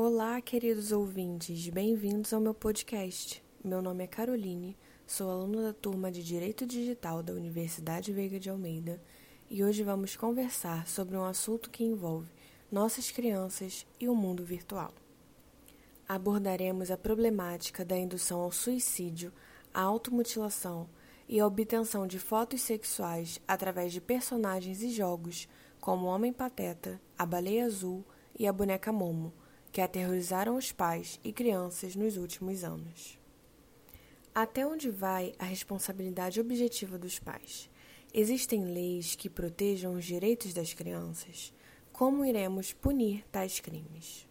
Olá, queridos ouvintes, bem-vindos ao meu podcast. Meu nome é Caroline, sou aluna da turma de Direito Digital da Universidade Veiga de Almeida e hoje vamos conversar sobre um assunto que envolve nossas crianças e o mundo virtual. Abordaremos a problemática da indução ao suicídio, à automutilação e a obtenção de fotos sexuais através de personagens e jogos como o Homem Pateta, a Baleia Azul e a Boneca Momo que aterrorizaram os pais e crianças nos últimos anos. Até onde vai a responsabilidade objetiva dos pais? Existem leis que protejam os direitos das crianças? Como iremos punir tais crimes?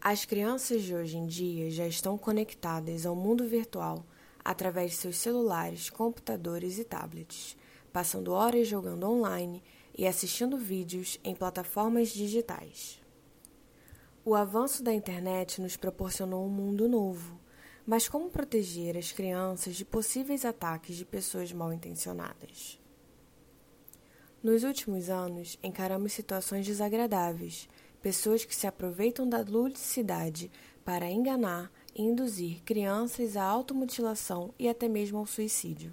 As crianças de hoje em dia já estão conectadas ao mundo virtual através de seus celulares, computadores e tablets, passando horas jogando online e assistindo vídeos em plataformas digitais. O avanço da internet nos proporcionou um mundo novo, mas como proteger as crianças de possíveis ataques de pessoas mal intencionadas? Nos últimos anos, encaramos situações desagradáveis, pessoas que se aproveitam da ludicidade para enganar induzir crianças à automutilação e até mesmo ao suicídio.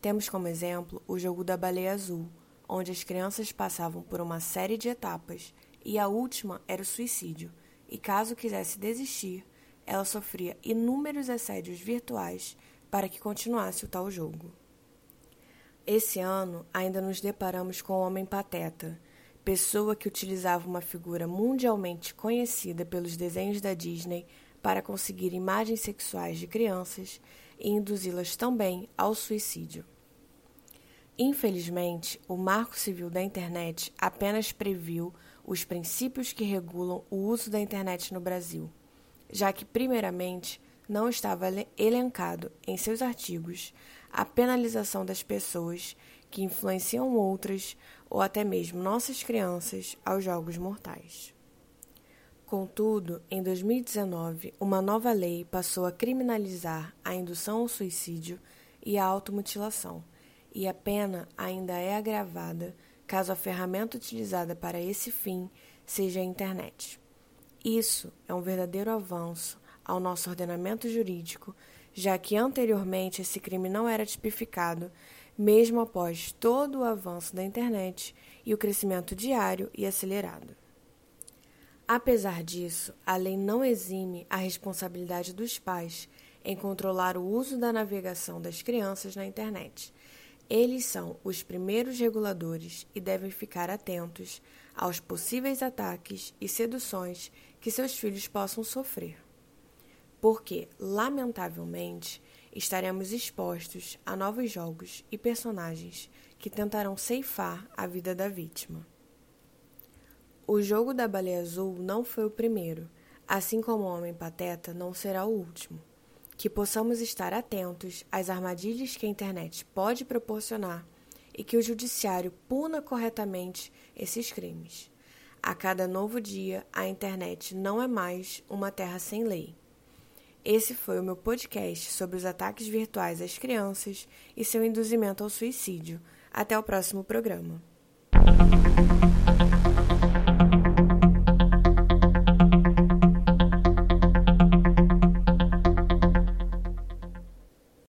Temos como exemplo o jogo da baleia azul, onde as crianças passavam por uma série de etapas e a última era o suicídio, e caso quisesse desistir, ela sofria inúmeros assédios virtuais para que continuasse o tal jogo. Esse ano ainda nos deparamos com o Homem Pateta, pessoa que utilizava uma figura mundialmente conhecida pelos desenhos da Disney para conseguir imagens sexuais de crianças e induzi-las também ao suicídio. Infelizmente, o Marco Civil da Internet apenas previu os princípios que regulam o uso da internet no Brasil, já que, primeiramente, não estava elencado em seus artigos a penalização das pessoas que influenciam outras ou até mesmo nossas crianças aos jogos mortais. Contudo, em 2019, uma nova lei passou a criminalizar a indução ao suicídio e a automutilação, e a pena ainda é agravada caso a ferramenta utilizada para esse fim seja a internet. Isso é um verdadeiro avanço ao nosso ordenamento jurídico, já que anteriormente esse crime não era tipificado, mesmo após todo o avanço da internet e o crescimento diário e acelerado. Apesar disso, a lei não exime a responsabilidade dos pais em controlar o uso da navegação das crianças na internet. Eles são os primeiros reguladores e devem ficar atentos aos possíveis ataques e seduções que seus filhos possam sofrer. Porque, lamentavelmente, estaremos expostos a novos jogos e personagens que tentarão ceifar a vida da vítima. O jogo da baleia azul não foi o primeiro, assim como o Homem Pateta não será o último. Que possamos estar atentos às armadilhas que a internet pode proporcionar e que o judiciário puna corretamente esses crimes. A cada novo dia, a internet não é mais uma terra sem lei. Esse foi o meu podcast sobre os ataques virtuais às crianças e seu induzimento ao suicídio. Até o próximo programa.